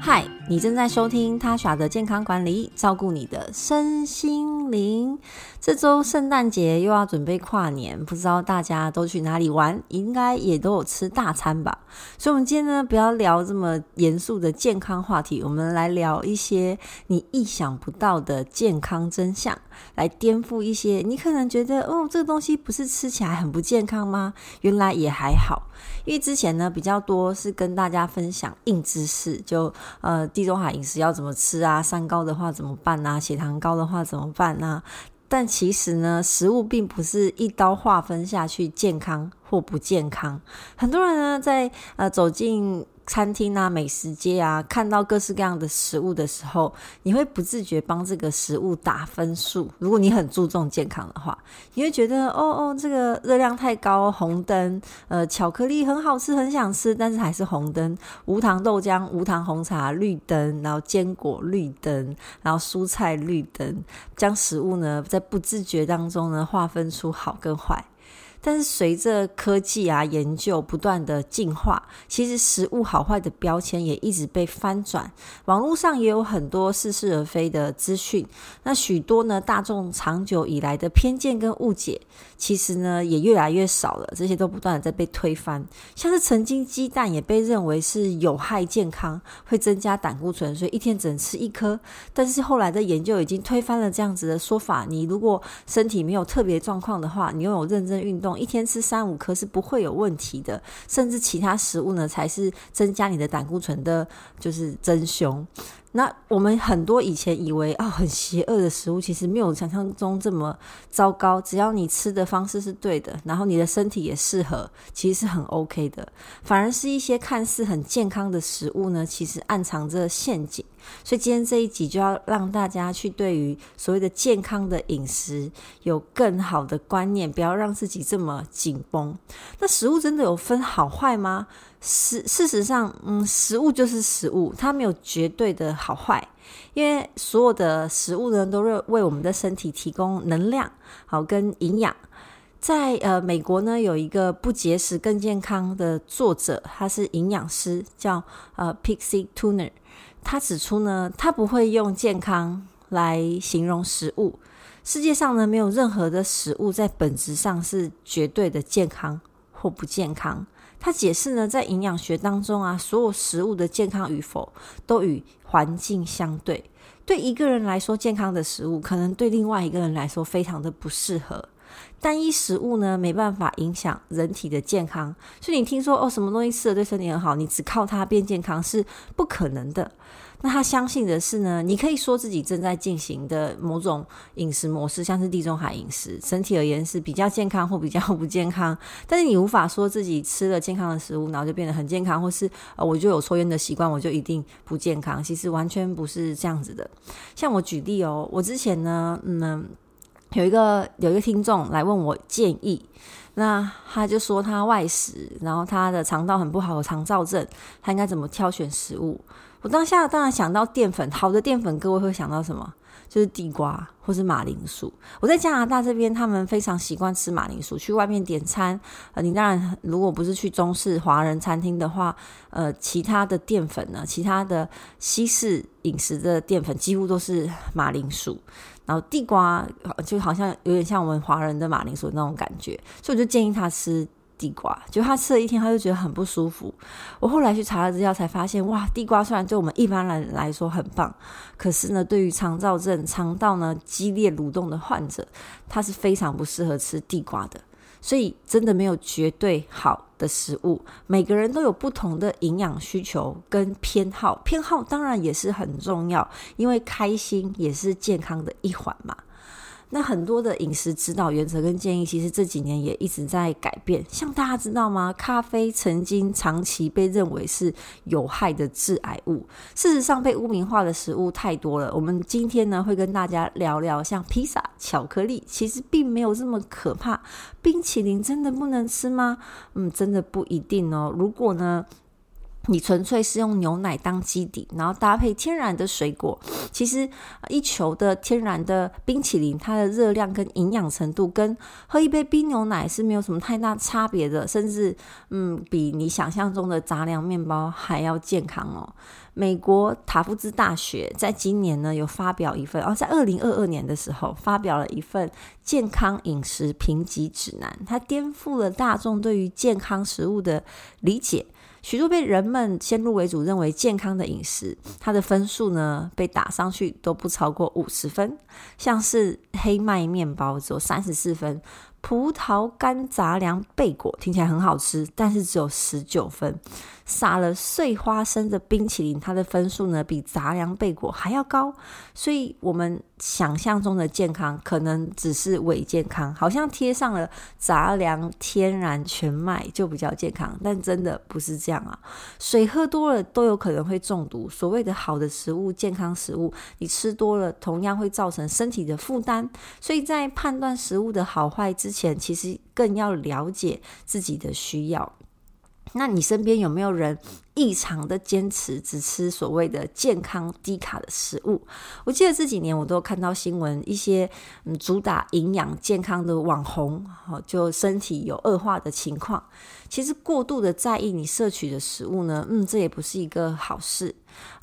Hi 你正在收听他耍的健康管理，照顾你的身心灵。这周圣诞节又要准备跨年，不知道大家都去哪里玩？应该也都有吃大餐吧。所以，我们今天呢，不要聊这么严肃的健康话题，我们来聊一些你意想不到的健康真相，来颠覆一些你可能觉得哦，这个东西不是吃起来很不健康吗？原来也还好。因为之前呢，比较多是跟大家分享硬知识，就呃地中海饮食要怎么吃啊，三高的话怎么办啊，血糖高的话怎么办啊？但其实呢，食物并不是一刀划分下去健康或不健康。很多人呢，在呃走进餐厅啊、美食街啊，看到各式各样的食物的时候，你会不自觉帮这个食物打分数。如果你很注重健康的话，你会觉得哦哦，这个热量太高，红灯。呃，巧克力很好吃，很想吃，但是还是红灯。无糖豆浆、无糖红茶绿灯，然后坚果绿灯，然后蔬菜绿灯，将食物呢在不自觉当中呢划分出好跟坏。但是随着科技啊研究不断的进化，其实食物好坏的标签也一直被翻转。网络上也有很多似是而非的资讯，那许多呢大众长久以来的偏见跟误解，其实呢也越来越少了。这些都不断的在被推翻。像是曾经鸡蛋也被认为是有害健康，会增加胆固醇，所以一天只能吃一颗。但是后来的研究已经推翻了这样子的说法。你如果身体没有特别状况的话，你拥有认真运动。一天吃三五颗是不会有问题的，甚至其他食物呢才是增加你的胆固醇的，就是真凶。那我们很多以前以为啊、哦、很邪恶的食物，其实没有想象中这么糟糕。只要你吃的方式是对的，然后你的身体也适合，其实是很 OK 的。反而是一些看似很健康的食物呢，其实暗藏着陷阱。所以今天这一集就要让大家去对于所谓的健康的饮食有更好的观念，不要让自己这么紧绷。那食物真的有分好坏吗？事事实上，嗯，食物就是食物，它没有绝对的好坏，因为所有的食物呢，都是为我们的身体提供能量，好跟营养。在呃美国呢，有一个不节食更健康的作者，他是营养师，叫呃 Pixie Tuner。他指出呢，他不会用健康来形容食物。世界上呢，没有任何的食物在本质上是绝对的健康或不健康。他解释呢，在营养学当中啊，所有食物的健康与否都与环境相对。对一个人来说，健康的食物可能对另外一个人来说非常的不适合。单一食物呢，没办法影响人体的健康。所以你听说哦，什么东西吃了对身体很好，你只靠它变健康是不可能的。那他相信的是呢，你可以说自己正在进行的某种饮食模式，像是地中海饮食，整体而言是比较健康或比较不健康。但是你无法说自己吃了健康的食物，然后就变得很健康，或是呃，我就有抽烟的习惯，我就一定不健康。其实完全不是这样子的。像我举例哦，我之前呢，嗯，有一个有一个听众来问我建议，那他就说他外食，然后他的肠道很不好，有肠燥症，他应该怎么挑选食物？我当下当然想到淀粉，好的淀粉，各位会想到什么？就是地瓜或是马铃薯。我在加拿大这边，他们非常习惯吃马铃薯。去外面点餐，呃，你当然如果不是去中式华人餐厅的话，呃，其他的淀粉呢，其他的西式饮食的淀粉几乎都是马铃薯。然后地瓜就好像有点像我们华人的马铃薯那种感觉，所以我就建议他吃。地瓜，就他吃了一天，他就觉得很不舒服。我后来去查了资料，才发现，哇，地瓜虽然对我们一般人来说很棒，可是呢，对于肠躁症、肠道呢激烈蠕动的患者，他是非常不适合吃地瓜的。所以，真的没有绝对好的食物，每个人都有不同的营养需求跟偏好，偏好当然也是很重要，因为开心也是健康的一环嘛。那很多的饮食指导原则跟建议，其实这几年也一直在改变。像大家知道吗？咖啡曾经长期被认为是有害的致癌物。事实上，被污名化的食物太多了。我们今天呢，会跟大家聊聊，像披萨、巧克力，其实并没有这么可怕。冰淇淋真的不能吃吗？嗯，真的不一定哦。如果呢，你纯粹是用牛奶当基底，然后搭配天然的水果，其实一球的天然的冰淇淋，它的热量跟营养程度跟喝一杯冰牛奶是没有什么太大差别的，甚至嗯，比你想象中的杂粮面包还要健康哦。美国塔夫兹大学在今年呢有发表一份，哦，在二零二二年的时候发表了一份健康饮食评级指南，它颠覆了大众对于健康食物的理解。许多被人们先入为主认为健康的饮食，它的分数呢被打上去都不超过五十分，像是黑麦面包只有三十四分。葡萄干杂粮贝果听起来很好吃，但是只有十九分。撒了碎花生的冰淇淋，它的分数呢比杂粮贝果还要高。所以，我们想象中的健康可能只是伪健康，好像贴上了杂粮、天然、全麦就比较健康，但真的不是这样啊！水喝多了都有可能会中毒。所谓的好的食物、健康食物，你吃多了同样会造成身体的负担。所以在判断食物的好坏之之前，其实更要了解自己的需要。那你身边有没有人异常的坚持只吃所谓的健康低卡的食物？我记得这几年我都看到新闻，一些嗯主打营养健康的网红，就身体有恶化的情况。其实过度的在意你摄取的食物呢，嗯，这也不是一个好事。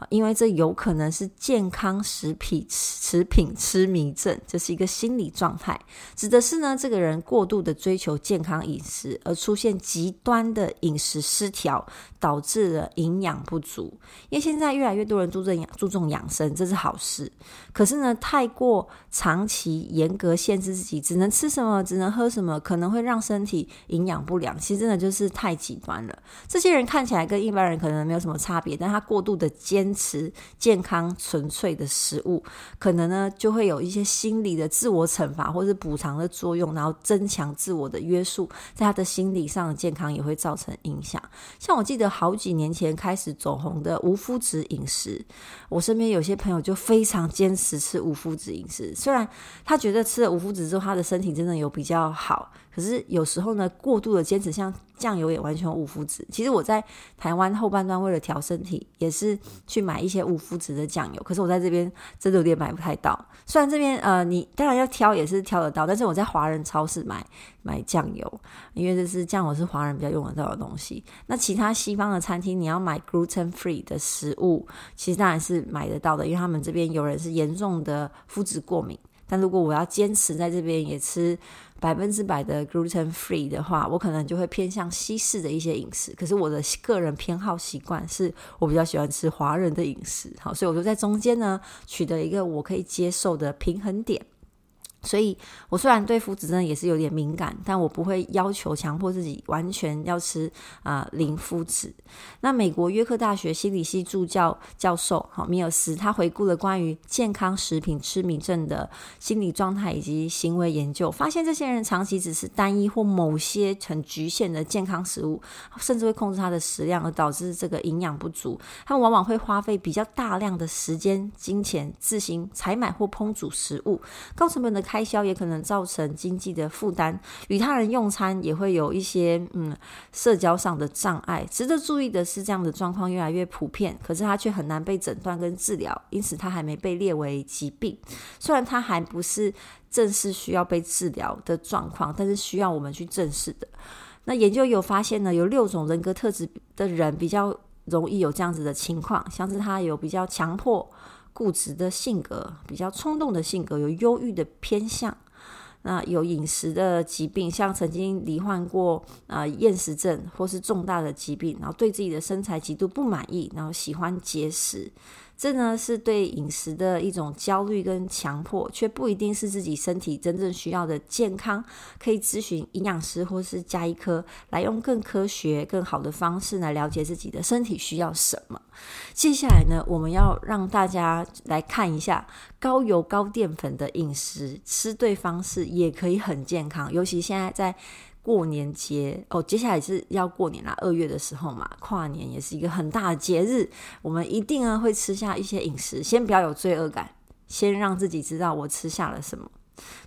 因为这有可能是健康食品食品痴迷症，这是一个心理状态，指的是呢，这个人过度的追求健康饮食，而出现极端的饮食失调，导致了营养不足。因为现在越来越多人注重养注重养生，这是好事。可是呢，太过长期严格限制自己，只能吃什么，只能喝什么，可能会让身体营养不良。其实真的就是太极端了。这些人看起来跟一般人可能没有什么差别，但他过度的。坚持健康纯粹的食物，可能呢就会有一些心理的自我惩罚或是补偿的作用，然后增强自我的约束，在他的心理上的健康也会造成影响。像我记得好几年年前开始走红的无麸质饮食，我身边有些朋友就非常坚持吃无麸质饮食，虽然他觉得吃了无麸质之后，他的身体真的有比较好。可是有时候呢，过度的坚持，像酱油也完全无麸质。其实我在台湾后半段为了调身体，也是去买一些无麸质的酱油。可是我在这边真的有点买不太到。虽然这边呃，你当然要挑也是挑得到，但是我在华人超市买买酱油，因为这是酱油是华人比较用得到的东西。那其他西方的餐厅，你要买 gluten free 的食物，其实当然是买得到的，因为他们这边有人是严重的麸质过敏。但如果我要坚持在这边也吃百分之百的 gluten free 的话，我可能就会偏向西式的一些饮食。可是我的个人偏好习惯是我比较喜欢吃华人的饮食，好，所以我就在中间呢取得一个我可以接受的平衡点。所以，我虽然对麸质真的也是有点敏感，但我不会要求强迫自己完全要吃啊、呃、零麸质。那美国约克大学心理系助教教授哈米尔斯，他回顾了关于健康食品痴迷症的心理状态以及行为研究，发现这些人长期只是单一或某些很局限的健康食物，甚至会控制他的食量，而导致这个营养不足。他们往往会花费比较大量的时间、金钱自行采买或烹煮食物，高成本的开。销也可能造成经济的负担，与他人用餐也会有一些嗯社交上的障碍。值得注意的是，这样的状况越来越普遍，可是它却很难被诊断跟治疗，因此它还没被列为疾病。虽然它还不是正式需要被治疗的状况，但是需要我们去正视的。那研究有发现呢，有六种人格特质的人比较容易有这样子的情况，像是他有比较强迫。固执的性格，比较冲动的性格，有忧郁的偏向，那有饮食的疾病，像曾经罹患过啊厌食症或是重大的疾病，然后对自己的身材极度不满意，然后喜欢节食。这呢是对饮食的一种焦虑跟强迫，却不一定是自己身体真正需要的健康。可以咨询营养师或是加医科，来用更科学、更好的方式来了解自己的身体需要什么。接下来呢，我们要让大家来看一下高油高淀粉的饮食，吃对方式也可以很健康。尤其现在在。过年节哦，接下来是要过年啦，二月的时候嘛，跨年也是一个很大的节日，我们一定呢会吃下一些饮食，先不要有罪恶感，先让自己知道我吃下了什么。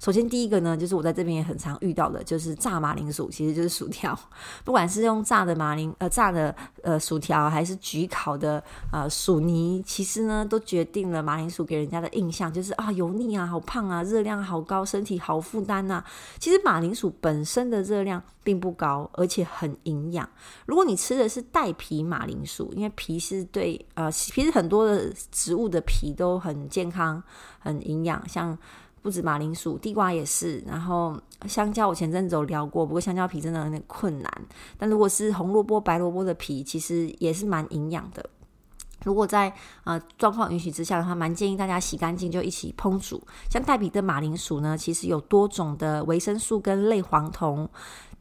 首先，第一个呢，就是我在这边也很常遇到的，就是炸马铃薯，其实就是薯条。不管是用炸的马铃呃炸的呃薯条，还是焗烤的呃薯泥，其实呢都决定了马铃薯给人家的印象就是啊油腻啊、好胖啊、热量好高、身体好负担呐。其实马铃薯本身的热量并不高，而且很营养。如果你吃的是带皮马铃薯，因为皮是对呃其实很多的植物的皮都很健康、很营养，像。不止马铃薯，地瓜也是。然后香蕉，我前阵子有聊过，不过香蕉皮真的有点困难。但如果是红萝卜、白萝卜的皮，其实也是蛮营养的。如果在呃状况允许之下的话，蛮建议大家洗干净就一起烹煮。像带皮的马铃薯呢，其实有多种的维生素跟类黄酮。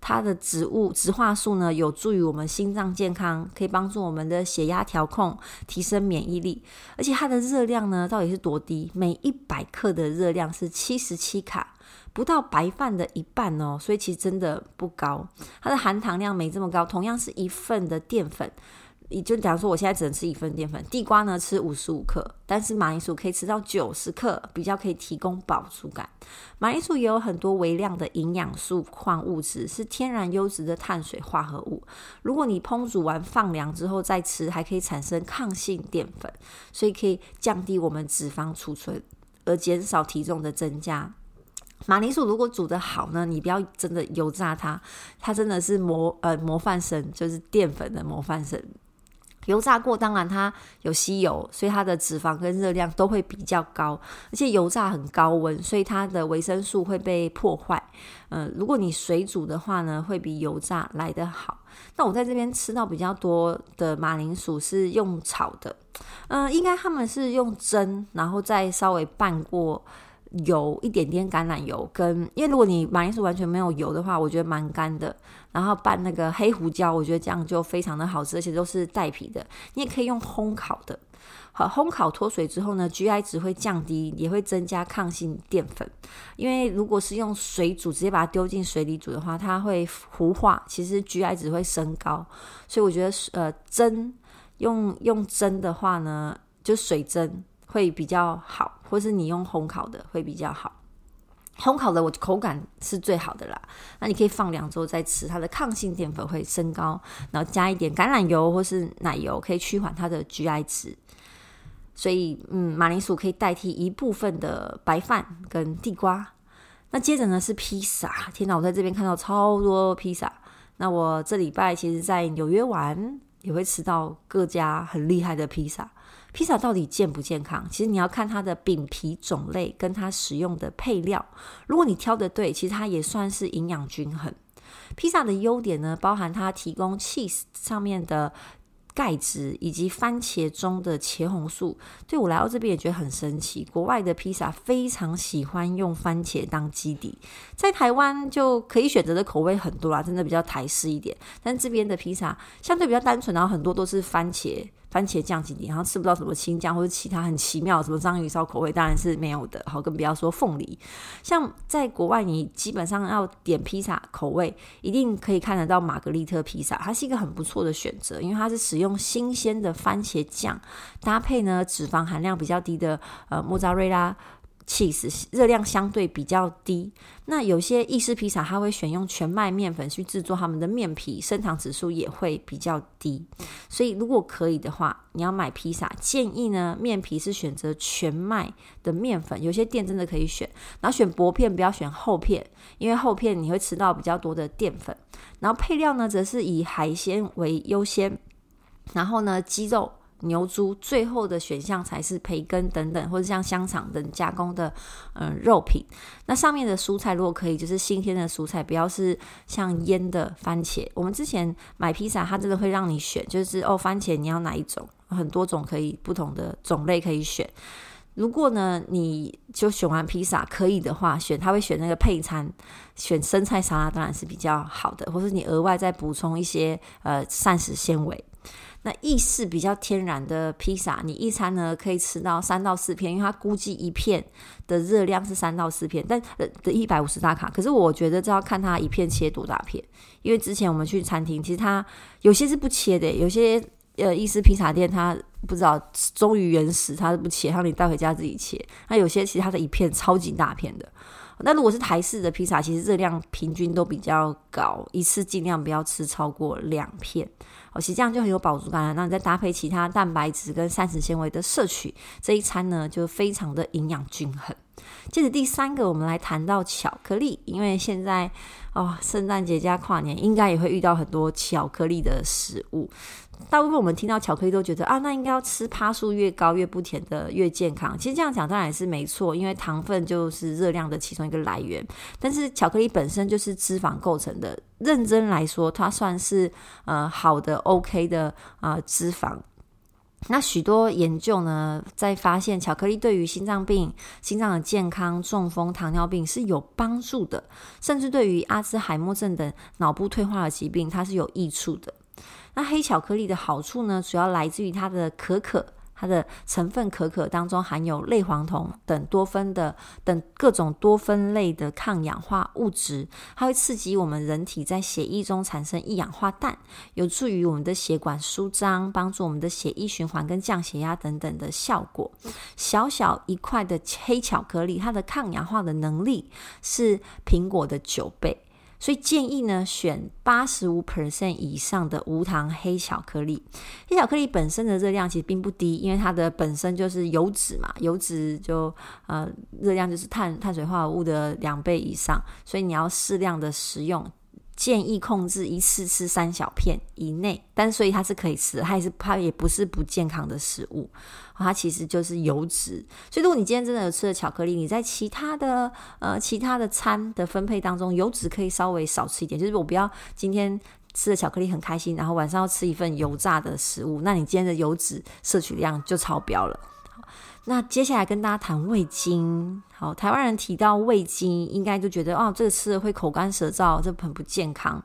它的植物植化素呢，有助于我们心脏健康，可以帮助我们的血压调控，提升免疫力。而且它的热量呢，到底是多低？每一百克的热量是七十七卡，不到白饭的一半哦。所以其实真的不高，它的含糖量没这么高。同样是一份的淀粉。也就假如说，我现在只能吃一份淀粉，地瓜呢吃五十五克，但是马铃薯可以吃到九十克，比较可以提供饱足感。马铃薯也有很多微量的营养素、矿物质，是天然优质的碳水化合物。如果你烹煮完放凉之后再吃，还可以产生抗性淀粉，所以可以降低我们脂肪储存，而减少体重的增加。马铃薯如果煮得好呢，你不要真的油炸它，它真的是模呃模范生，就是淀粉的模范生。油炸过，当然它有吸油，所以它的脂肪跟热量都会比较高，而且油炸很高温，所以它的维生素会被破坏。嗯、如果你水煮的话呢，会比油炸来得好。那我在这边吃到比较多的马铃薯是用炒的，嗯、应该他们是用蒸，然后再稍微拌过。油一点点橄榄油跟，跟因为如果你马铃薯完全没有油的话，我觉得蛮干的。然后拌那个黑胡椒，我觉得这样就非常的好吃，而且都是带皮的。你也可以用烘烤的，好，烘烤脱水之后呢，GI 值会降低，也会增加抗性淀粉。因为如果是用水煮，直接把它丢进水里煮的话，它会糊化，其实 GI 值会升高。所以我觉得呃蒸用用蒸的话呢，就水蒸。会比较好，或是你用烘烤的会比较好。烘烤的我口感是最好的啦。那你可以放两周再吃，它的抗性淀粉会升高，然后加一点橄榄油或是奶油，可以趋缓它的 GI 值。所以，嗯，马铃薯可以代替一部分的白饭跟地瓜。那接着呢是披萨，天哪，我在这边看到超多披萨。那我这礼拜其实在纽约玩，也会吃到各家很厉害的披萨。披萨到底健不健康？其实你要看它的饼皮种类跟它使用的配料。如果你挑的对，其实它也算是营养均衡。披萨的优点呢，包含它提供 cheese 上面的。钙质以及番茄中的茄红素，对我来到这边也觉得很神奇。国外的披萨非常喜欢用番茄当基底，在台湾就可以选择的口味很多啦，真的比较台式一点。但这边的披萨相对比较单纯，然后很多都是番茄。番茄酱几滴，然后吃不到什么青酱或者其他很奇妙什么章鱼烧口味，当然是没有的。好，更不要说凤梨。像在国外，你基本上要点披萨口味，一定可以看得到玛格丽特披萨，它是一个很不错的选择，因为它是使用新鲜的番茄酱，搭配呢脂肪含量比较低的呃莫扎瑞拉。Cheese 热量相对比较低，那有些意式披萨它会选用全麦面粉去制作他们的面皮，升糖指数也会比较低。所以如果可以的话，你要买披萨，建议呢面皮是选择全麦的面粉，有些店真的可以选，然后选薄片，不要选厚片，因为厚片你会吃到比较多的淀粉。然后配料呢，则是以海鲜为优先，然后呢鸡肉。牛猪最后的选项才是培根等等，或者像香肠等加工的嗯肉品。那上面的蔬菜如果可以，就是新鲜的蔬菜，不要是像腌的番茄。我们之前买披萨，它真的会让你选，就是哦番茄你要哪一种，很多种可以不同的种类可以选。如果呢你就选完披萨可以的话，选他会选那个配餐，选生菜沙拉当然是比较好的，或是你额外再补充一些呃膳食纤维。那意式比较天然的披萨，你一餐呢可以吃到三到四片，因为它估计一片的热量是三到四片，但呃的一百五十大卡。可是我觉得这要看它一片切多大片，因为之前我们去餐厅，其实它有些是不切的，有些呃意式披萨店它不知道忠于原始，它是不切，让你带回家自己切。那有些其实它的一片超级大片的。那如果是台式的披萨，其实热量平均都比较高，一次尽量不要吃超过两片。哦，其实这样就很有饱足感了。那你再搭配其他蛋白质跟膳食纤维的摄取，这一餐呢就非常的营养均衡。接着第三个，我们来谈到巧克力，因为现在哦，圣诞节加跨年，应该也会遇到很多巧克力的食物。大部分我们听到巧克力都觉得啊，那应该要吃趴数越高越不甜的越健康。其实这样讲当然也是没错，因为糖分就是热量的其中一个来源。但是巧克力本身就是脂肪构成的，认真来说，它算是呃好的 OK 的啊、呃、脂肪。那许多研究呢，在发现巧克力对于心脏病、心脏的健康、中风、糖尿病是有帮助的，甚至对于阿兹海默症等脑部退化的疾病，它是有益处的。那黑巧克力的好处呢，主要来自于它的可可，它的成分可可当中含有类黄酮等多酚的等各种多酚类的抗氧化物质，它会刺激我们人体在血液中产生一氧化氮，有助于我们的血管舒张，帮助我们的血液循环跟降血压等等的效果。小小一块的黑巧克力，它的抗氧化的能力是苹果的九倍。所以建议呢，选八十五 percent 以上的无糖黑巧克力。黑巧克力本身的热量其实并不低，因为它的本身就是油脂嘛，油脂就呃热量就是碳碳水化合物的两倍以上，所以你要适量的食用。建议控制一次吃三小片以内，但所以它是可以吃的，它也是它也不是不健康的食物，它其实就是油脂。所以如果你今天真的有吃了巧克力，你在其他的呃其他的餐的分配当中，油脂可以稍微少吃一点。就是我不要今天吃了巧克力很开心，然后晚上要吃一份油炸的食物，那你今天的油脂摄取量就超标了。那接下来跟大家谈味精。好，台湾人提到味精，应该就觉得哦，这个吃了会口干舌燥，这很不健康。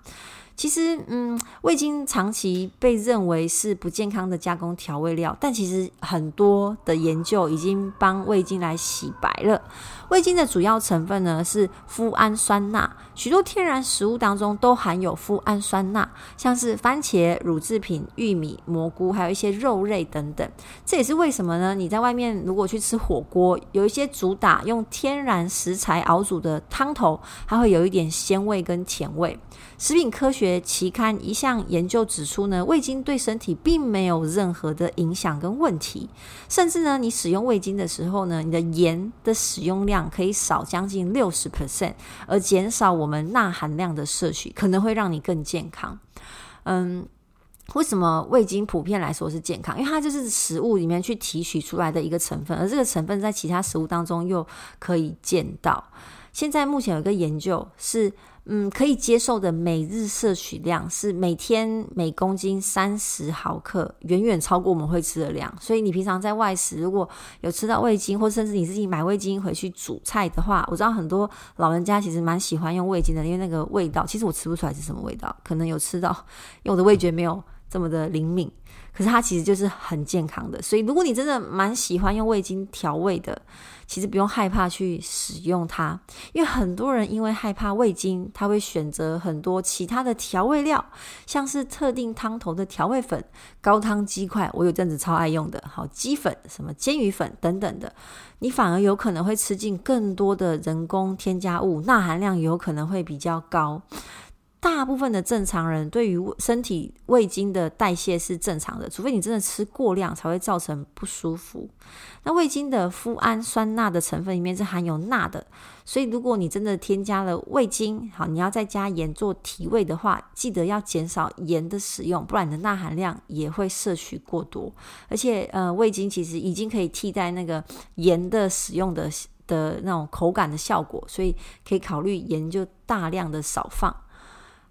其实，嗯，味精长期被认为是不健康的加工调味料，但其实很多的研究已经帮味精来洗白了。味精的主要成分呢是麸胺酸钠，许多天然食物当中都含有麸胺酸钠，像是番茄、乳制品、玉米、蘑菇，还有一些肉类等等。这也是为什么呢？你在外面如果去吃火锅，有一些主打用天然食材熬煮的汤头，它会有一点鲜味跟甜味。食品科学期刊一项研究指出呢，味精对身体并没有任何的影响跟问题，甚至呢，你使用味精的时候呢，你的盐的使用量量可以少将近六十 percent，而减少我们钠含量的摄取，可能会让你更健康。嗯，为什么味精普遍来说是健康？因为它就是食物里面去提取出来的一个成分，而这个成分在其他食物当中又可以见到。现在目前有一个研究是。嗯，可以接受的每日摄取量是每天每公斤三十毫克，远远超过我们会吃的量。所以你平常在外食，如果有吃到味精，或甚至你自己买味精回去煮菜的话，我知道很多老人家其实蛮喜欢用味精的，因为那个味道，其实我吃不出来是什么味道，可能有吃到，因为我的味觉没有这么的灵敏。可是它其实就是很健康的，所以如果你真的蛮喜欢用味精调味的，其实不用害怕去使用它，因为很多人因为害怕味精，他会选择很多其他的调味料，像是特定汤头的调味粉、高汤鸡块，我有阵子超爱用的，好鸡粉、什么煎鱼粉等等的，你反而有可能会吃进更多的人工添加物，钠含量有可能会比较高。大部分的正常人对于身体味精的代谢是正常的，除非你真的吃过量才会造成不舒服。那味精的麸胺酸钠的成分里面是含有钠的，所以如果你真的添加了味精，好，你要再加盐做提味的话，记得要减少盐的使用，不然你的钠含量也会摄取过多。而且，呃，味精其实已经可以替代那个盐的使用的的那种口感的效果，所以可以考虑盐就大量的少放。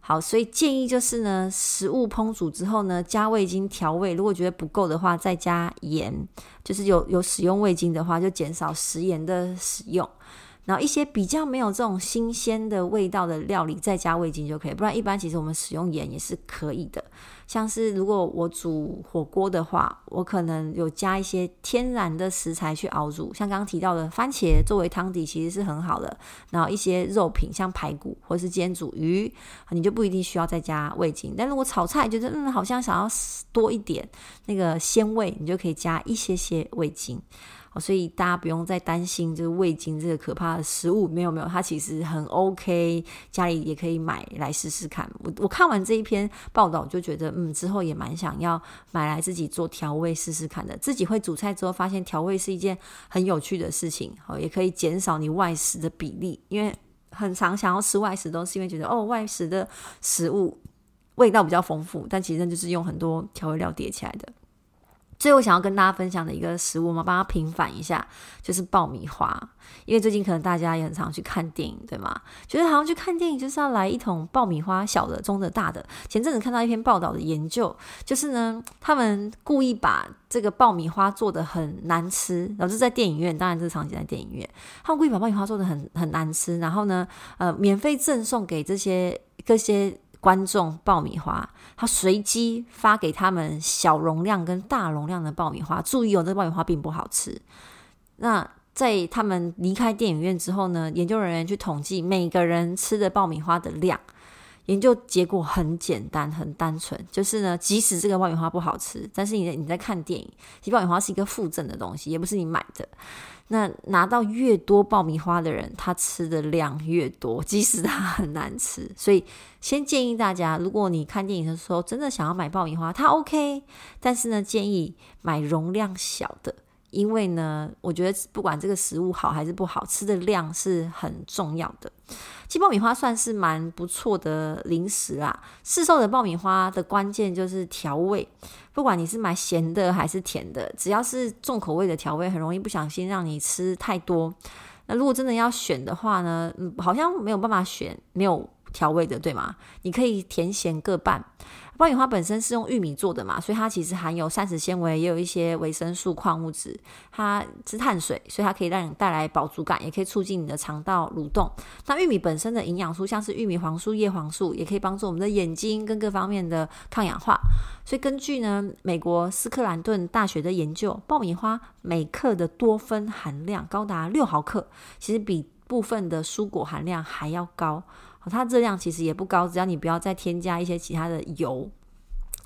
好，所以建议就是呢，食物烹煮之后呢，加味精调味。如果觉得不够的话，再加盐。就是有有使用味精的话，就减少食盐的使用。然后一些比较没有这种新鲜的味道的料理，再加味精就可以。不然一般其实我们使用盐也是可以的。像是如果我煮火锅的话，我可能有加一些天然的食材去熬煮，像刚刚提到的番茄作为汤底其实是很好的。然后一些肉品像排骨或是煎煮鱼，你就不一定需要再加味精。但如果炒菜觉得嗯好像想要多一点那个鲜味，你就可以加一些些味精。所以大家不用再担心就是味精这个可怕的食物，没有没有，它其实很 OK，家里也可以买来试试看。我我看完这一篇报道，就觉得嗯，之后也蛮想要买来自己做调味试试看的。自己会煮菜之后，发现调味是一件很有趣的事情，哦，也可以减少你外食的比例，因为很常想要吃外食，都是因为觉得哦，外食的食物味道比较丰富，但其实就是用很多调味料叠起来的。最后想要跟大家分享的一个食物，我们帮它平反一下，就是爆米花。因为最近可能大家也很常去看电影，对吗？觉得好像去看电影就是要来一桶爆米花，小的、中的、大的。前阵子看到一篇报道的研究，就是呢，他们故意把这个爆米花做得很难吃，然后是在电影院，当然这是场景在电影院，他们故意把爆米花做得很很难吃，然后呢，呃，免费赠送给这些这些。观众爆米花，他随机发给他们小容量跟大容量的爆米花。注意哦，这爆米花并不好吃。那在他们离开电影院之后呢，研究人员去统计每个人吃的爆米花的量。研究结果很简单，很单纯，就是呢，即使这个爆米花不好吃，但是你你在看电影，其实爆米花是一个附赠的东西，也不是你买的。那拿到越多爆米花的人，他吃的量越多，即使他很难吃。所以，先建议大家，如果你看电影的时候真的想要买爆米花，它 OK，但是呢，建议买容量小的，因为呢，我觉得不管这个食物好还是不好，吃的量是很重要的。其实爆米花算是蛮不错的零食啦。市售的爆米花的关键就是调味，不管你是买咸的还是甜的，只要是重口味的调味，很容易不小心让你吃太多。那如果真的要选的话呢，好像没有办法选没有调味的，对吗？你可以甜咸各半。爆米花本身是用玉米做的嘛，所以它其实含有膳食纤维，也有一些维生素、矿物质。它是碳水，所以它可以让你带来饱足感，也可以促进你的肠道蠕动。那玉米本身的营养素，像是玉米黄素、叶黄素，也可以帮助我们的眼睛跟各方面的抗氧化。所以根据呢美国斯克兰顿大学的研究，爆米花每克的多酚含量高达六毫克，其实比部分的蔬果含量还要高。它热量其实也不高，只要你不要再添加一些其他的油。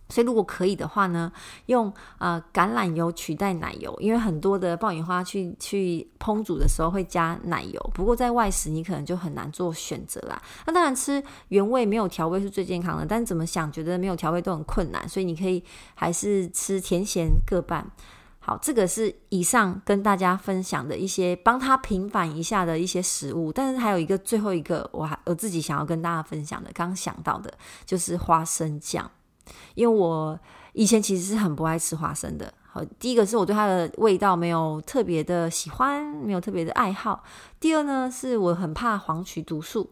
所以如果可以的话呢，用呃橄榄油取代奶油，因为很多的爆米花去去烹煮的时候会加奶油。不过在外食你可能就很难做选择啦。那当然吃原味没有调味是最健康的，但怎么想觉得没有调味都很困难，所以你可以还是吃甜咸各半。好，这个是以上跟大家分享的一些帮他平反一下的一些食物，但是还有一个最后一个，我还我自己想要跟大家分享的，刚想到的就是花生酱，因为我以前其实是很不爱吃花生的。好，第一个是我对它的味道没有特别的喜欢，没有特别的爱好；第二呢，是我很怕黄曲毒素。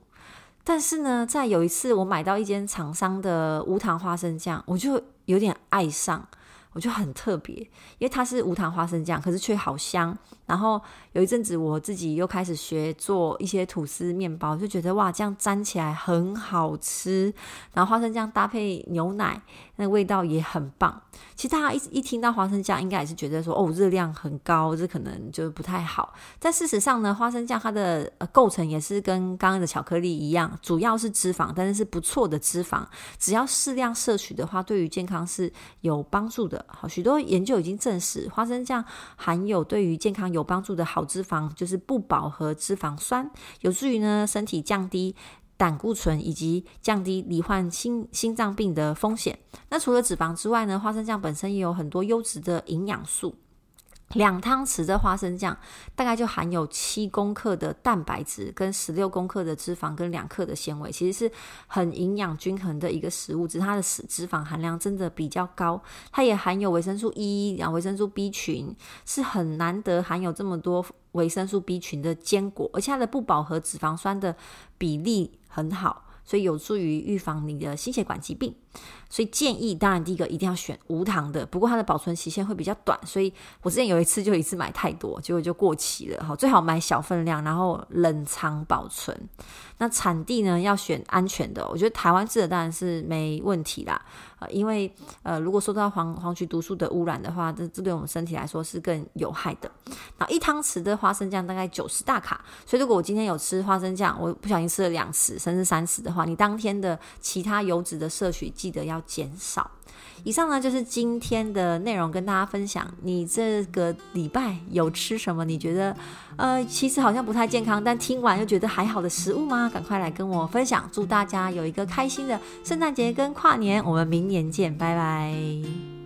但是呢，在有一次我买到一间厂商的无糖花生酱，我就有点爱上。我觉得很特别，因为它是无糖花生酱，可是却好香。然后有一阵子，我自己又开始学做一些吐司面包，就觉得哇，这样粘起来很好吃。然后花生酱搭配牛奶，那味道也很棒。其实大家一一听到花生酱，应该也是觉得说哦，热量很高，这可能就不太好。但事实上呢，花生酱它的呃构成也是跟刚刚的巧克力一样，主要是脂肪，但是是不错的脂肪。只要适量摄取的话，对于健康是有帮助的。好，许多研究已经证实，花生酱含有对于健康有帮助的好脂肪，就是不饱和脂肪酸，有助于呢身体降低胆固醇以及降低罹患心心脏病的风险。那除了脂肪之外呢，花生酱本身也有很多优质的营养素。两汤匙的花生酱大概就含有七公克的蛋白质，跟十六公克的脂肪，跟两克的纤维，其实是很营养均衡的一个食物。只是它的脂肪含量真的比较高，它也含有维生素 E，然后维生素 B 群，是很难得含有这么多维生素 B 群的坚果，而且它的不饱和脂肪酸的比例很好，所以有助于预防你的心血管疾病。所以建议，当然第一个一定要选无糖的，不过它的保存期限会比较短，所以我之前有一次就一次买太多，结果就过期了。好，最好买小分量，然后冷藏保存。那产地呢，要选安全的，我觉得台湾制的当然是没问题啦。呃，因为呃，如果受到黄黄曲毒素的污染的话，这这对我们身体来说是更有害的。那一汤匙的花生酱大概九十大卡，所以如果我今天有吃花生酱，我不小心吃了两匙甚至三匙的话，你当天的其他油脂的摄取。记得要减少。以上呢就是今天的内容，跟大家分享。你这个礼拜有吃什么？你觉得呃，其实好像不太健康，但听完又觉得还好的食物吗？赶快来跟我分享。祝大家有一个开心的圣诞节跟跨年，我们明年见，拜拜。